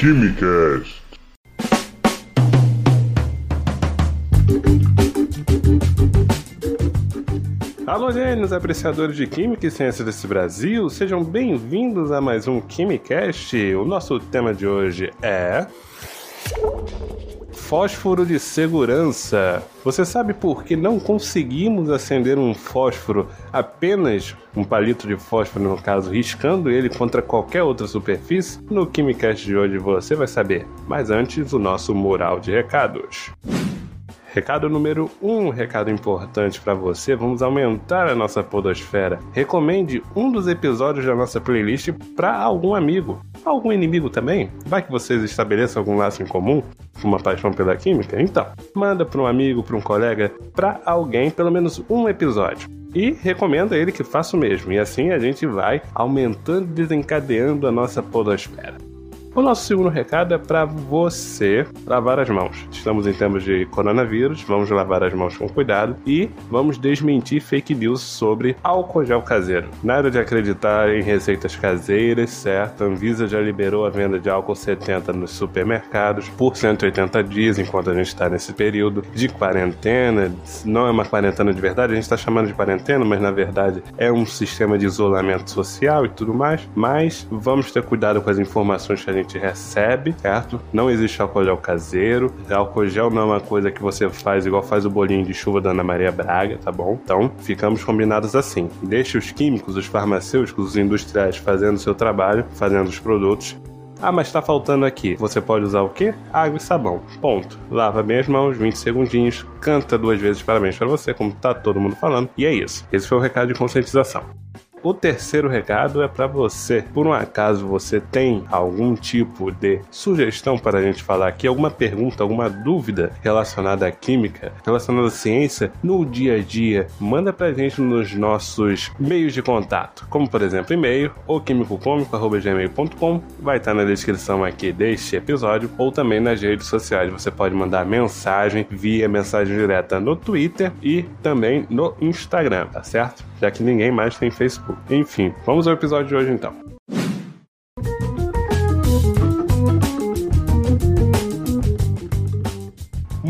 Quimicast. Alô, gênios, apreciadores de Química e Ciência desse Brasil, sejam bem-vindos a mais um Quimicast. O nosso tema de hoje é. Fósforo de segurança. Você sabe por que não conseguimos acender um fósforo, apenas um palito de fósforo no caso, riscando ele contra qualquer outra superfície? No Quimicast de hoje você vai saber. Mas antes, o nosso mural de recados. Recado número 1, um, recado importante para você, vamos aumentar a nossa podosfera. Recomende um dos episódios da nossa playlist para algum amigo, algum inimigo também. Vai que vocês estabeleçam algum laço em comum, uma paixão pela química? Então, manda para um amigo, para um colega, para alguém pelo menos um episódio. E recomenda ele que faça o mesmo, e assim a gente vai aumentando e desencadeando a nossa podosfera. O nosso segundo recado é para você lavar as mãos. Estamos em tempos de coronavírus, vamos lavar as mãos com cuidado e vamos desmentir fake news sobre álcool gel caseiro. Nada de acreditar em receitas caseiras, certo? A Anvisa já liberou a venda de álcool 70 nos supermercados por 180 dias, enquanto a gente está nesse período de quarentena. Não é uma quarentena de verdade, a gente está chamando de quarentena, mas na verdade é um sistema de isolamento social e tudo mais. Mas vamos ter cuidado com as informações que a gente gente recebe, certo? Não existe álcool gel caseiro. Álcool gel não é uma coisa que você faz igual faz o bolinho de chuva da Ana Maria Braga, tá bom? Então, ficamos combinados assim. Deixe os químicos, os farmacêuticos, os industriais fazendo o seu trabalho, fazendo os produtos ah, mas tá faltando aqui. Você pode usar o quê? Água e sabão. Ponto. Lava bem as mãos, 20 segundinhos, canta duas vezes parabéns para você, como tá todo mundo falando. E é isso. Esse foi o recado de conscientização. O terceiro recado é para você. Por um acaso você tem algum tipo de sugestão para a gente falar aqui, alguma pergunta, alguma dúvida relacionada à química, relacionada à ciência no dia a dia, manda para a gente nos nossos meios de contato, como por exemplo e-mail ou químicocômico@gmail.com, vai estar na descrição aqui deste episódio ou também nas redes sociais. Você pode mandar mensagem via mensagem direta no Twitter e também no Instagram, tá certo? Já que ninguém mais tem Facebook. Enfim, vamos ao episódio de hoje então.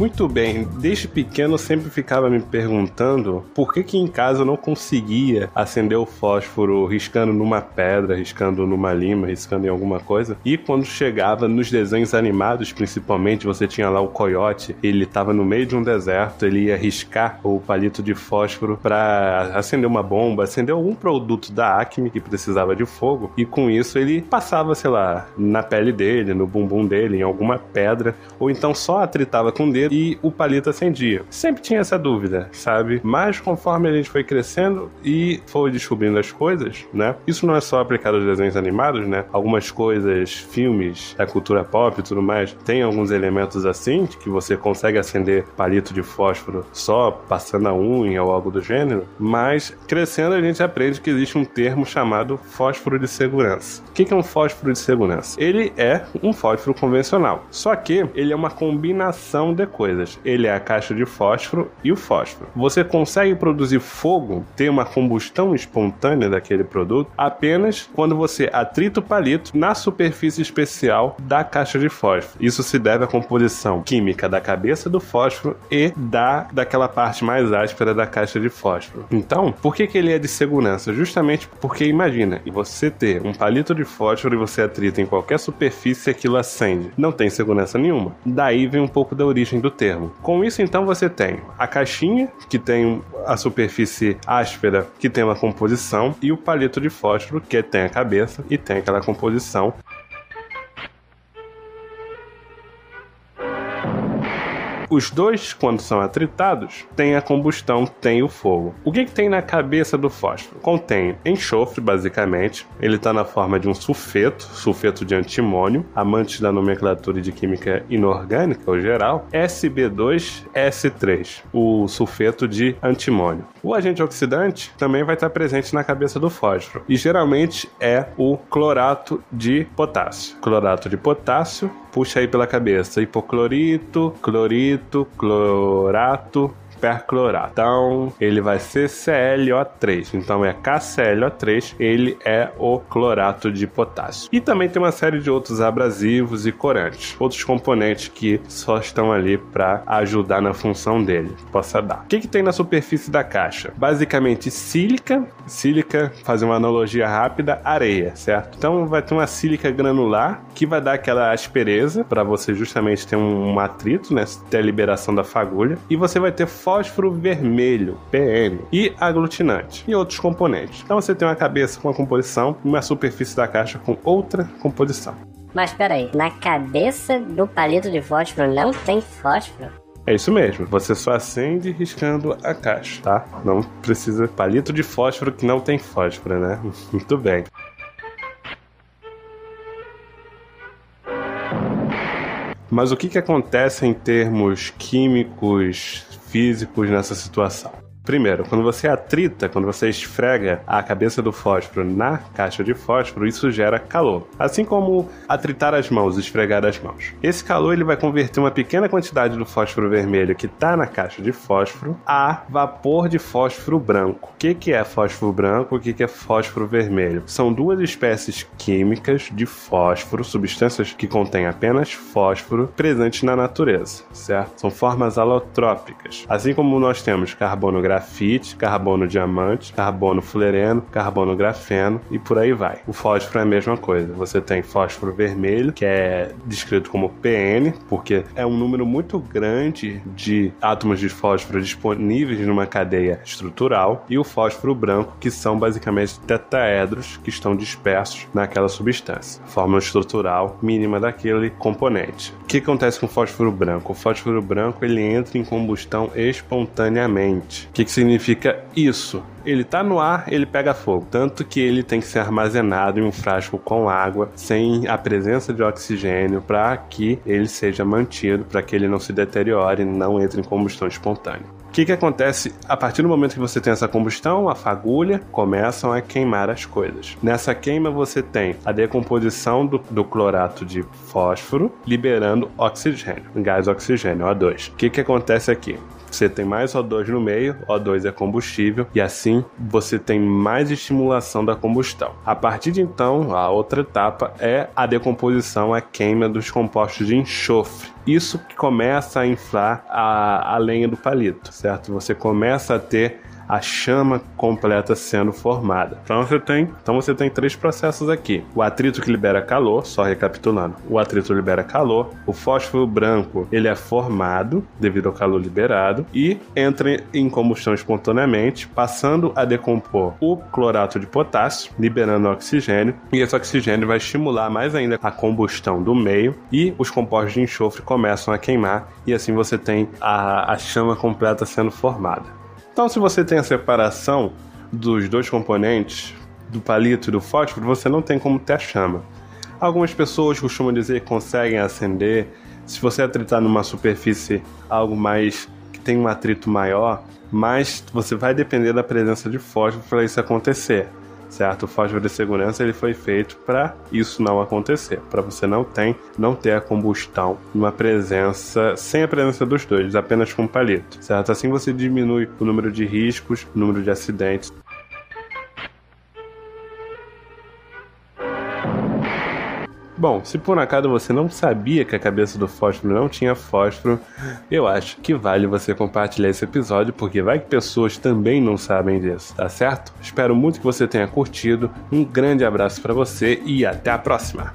Muito bem, desde pequeno eu sempre ficava me perguntando por que que em casa eu não conseguia acender o fósforo riscando numa pedra, riscando numa lima, riscando em alguma coisa. E quando chegava nos desenhos animados, principalmente, você tinha lá o coiote, ele estava no meio de um deserto, ele ia riscar o palito de fósforo para acender uma bomba, acender algum produto da Acme que precisava de fogo, e com isso ele passava, sei lá, na pele dele, no bumbum dele, em alguma pedra, ou então só atritava com o dedo e o palito acendia. Sempre tinha essa dúvida, sabe? Mas conforme a gente foi crescendo e foi descobrindo as coisas, né? Isso não é só aplicado aos desenhos animados, né? Algumas coisas, filmes da cultura pop e tudo mais, tem alguns elementos assim, que você consegue acender palito de fósforo só passando a unha ou algo do gênero, mas crescendo a gente aprende que existe um termo chamado fósforo de segurança. O que é um fósforo de segurança? Ele é um fósforo convencional, só que ele é uma combinação de coisas. Ele é a caixa de fósforo e o fósforo. Você consegue produzir fogo, ter uma combustão espontânea daquele produto, apenas quando você atrita o palito na superfície especial da caixa de fósforo. Isso se deve à composição química da cabeça do fósforo e da daquela parte mais áspera da caixa de fósforo. Então, por que, que ele é de segurança? Justamente porque imagina, você ter um palito de fósforo e você atrita em qualquer superfície aquilo acende. Não tem segurança nenhuma. Daí vem um pouco da origem do termo. Com isso, então, você tem a caixinha, que tem a superfície áspera, que tem uma composição, e o palito de fósforo, que tem a cabeça e tem aquela composição. Os dois, quando são atritados, têm a combustão, tem o fogo. O que, que tem na cabeça do fósforo? Contém enxofre, basicamente. Ele está na forma de um sulfeto, sulfeto de antimônio, amantes da nomenclatura de química inorgânica, ou geral, SB2S3, o sulfeto de antimônio. O agente oxidante também vai estar presente na cabeça do fósforo, e geralmente é o clorato de potássio. Clorato de potássio puxa aí pela cabeça. Hipoclorito, clorito, clorato, perclorato. Então, ele vai ser ClO3. Então, é KClO3, ele é o clorato de potássio. E também tem uma série de outros abrasivos e corantes, outros componentes que só estão ali para ajudar na função dele. Possa dar. O que, que tem na superfície da caixa? Basicamente sílica, sílica, fazer uma analogia rápida, areia, certo? Então vai ter uma sílica granular que vai dar aquela aspereza para você justamente ter um, um atrito, né? Ter a liberação da fagulha. E você vai ter fósforo vermelho, PN, e aglutinante e outros componentes. Então você tem uma cabeça com uma composição e uma superfície da caixa com outra composição. Mas peraí, na cabeça do palito de fósforo não tem fósforo? É isso mesmo, você só acende riscando a caixa, tá? Não precisa palito de fósforo que não tem fósforo, né? Muito bem. Mas o que, que acontece em termos químicos, físicos nessa situação? Primeiro, quando você atrita, quando você esfrega a cabeça do fósforo na caixa de fósforo, isso gera calor. Assim como atritar as mãos, esfregar as mãos. Esse calor ele vai converter uma pequena quantidade do fósforo vermelho que está na caixa de fósforo a vapor de fósforo branco. O que, que é fósforo branco? O que, que é fósforo vermelho? São duas espécies químicas de fósforo, substâncias que contêm apenas fósforo presentes na natureza, certo? São formas alotrópicas. Assim como nós temos carbono grafeno grafite, carbono diamante, carbono fulereno, carbono grafeno e por aí vai. O fósforo é a mesma coisa. Você tem fósforo vermelho, que é descrito como PN, porque é um número muito grande de átomos de fósforo disponíveis numa cadeia estrutural, e o fósforo branco, que são basicamente tetraedros que estão dispersos naquela substância. Fórmula estrutural mínima daquele componente. O que acontece com o fósforo branco? O fósforo branco ele entra em combustão espontaneamente. O que, que significa isso? Ele tá no ar, ele pega fogo. Tanto que ele tem que ser armazenado em um frasco com água, sem a presença de oxigênio, para que ele seja mantido, para que ele não se deteriore, não entre em combustão espontânea. O que, que acontece a partir do momento que você tem essa combustão, a fagulha começam a queimar as coisas. Nessa queima você tem a decomposição do, do clorato de fósforo liberando oxigênio, gás oxigênio, O2. O que, que acontece aqui? Você tem mais O2 no meio, O2 é combustível, e assim você tem mais estimulação da combustão. A partir de então, a outra etapa é a decomposição, a queima dos compostos de enxofre. Isso que começa a inflar a, a lenha do palito, certo? Você começa a ter a chama completa sendo formada. Então você tem, então você tem três processos aqui. O atrito que libera calor, só recapitulando. O atrito libera calor, o fósforo branco, ele é formado devido ao calor liberado e entra em combustão espontaneamente, passando a decompor o clorato de potássio, liberando oxigênio, e esse oxigênio vai estimular mais ainda a combustão do meio e os compostos de enxofre começam a queimar e assim você tem a, a chama completa sendo formada. Então, se você tem a separação dos dois componentes, do palito e do fósforo, você não tem como ter a chama. Algumas pessoas costumam dizer que conseguem acender. Se você atritar numa superfície algo mais que tem um atrito maior, mas você vai depender da presença de fósforo para isso acontecer certo? O fósforo de segurança ele foi feito para isso não acontecer, para você não ter, não ter a combustão numa presença sem a presença dos dois, apenas com palito, certo? Assim você diminui o número de riscos, o número de acidentes. Bom, se por acaso você não sabia que a cabeça do fósforo não tinha fósforo, eu acho que vale você compartilhar esse episódio, porque vai que pessoas também não sabem disso, tá certo? Espero muito que você tenha curtido. Um grande abraço para você e até a próxima.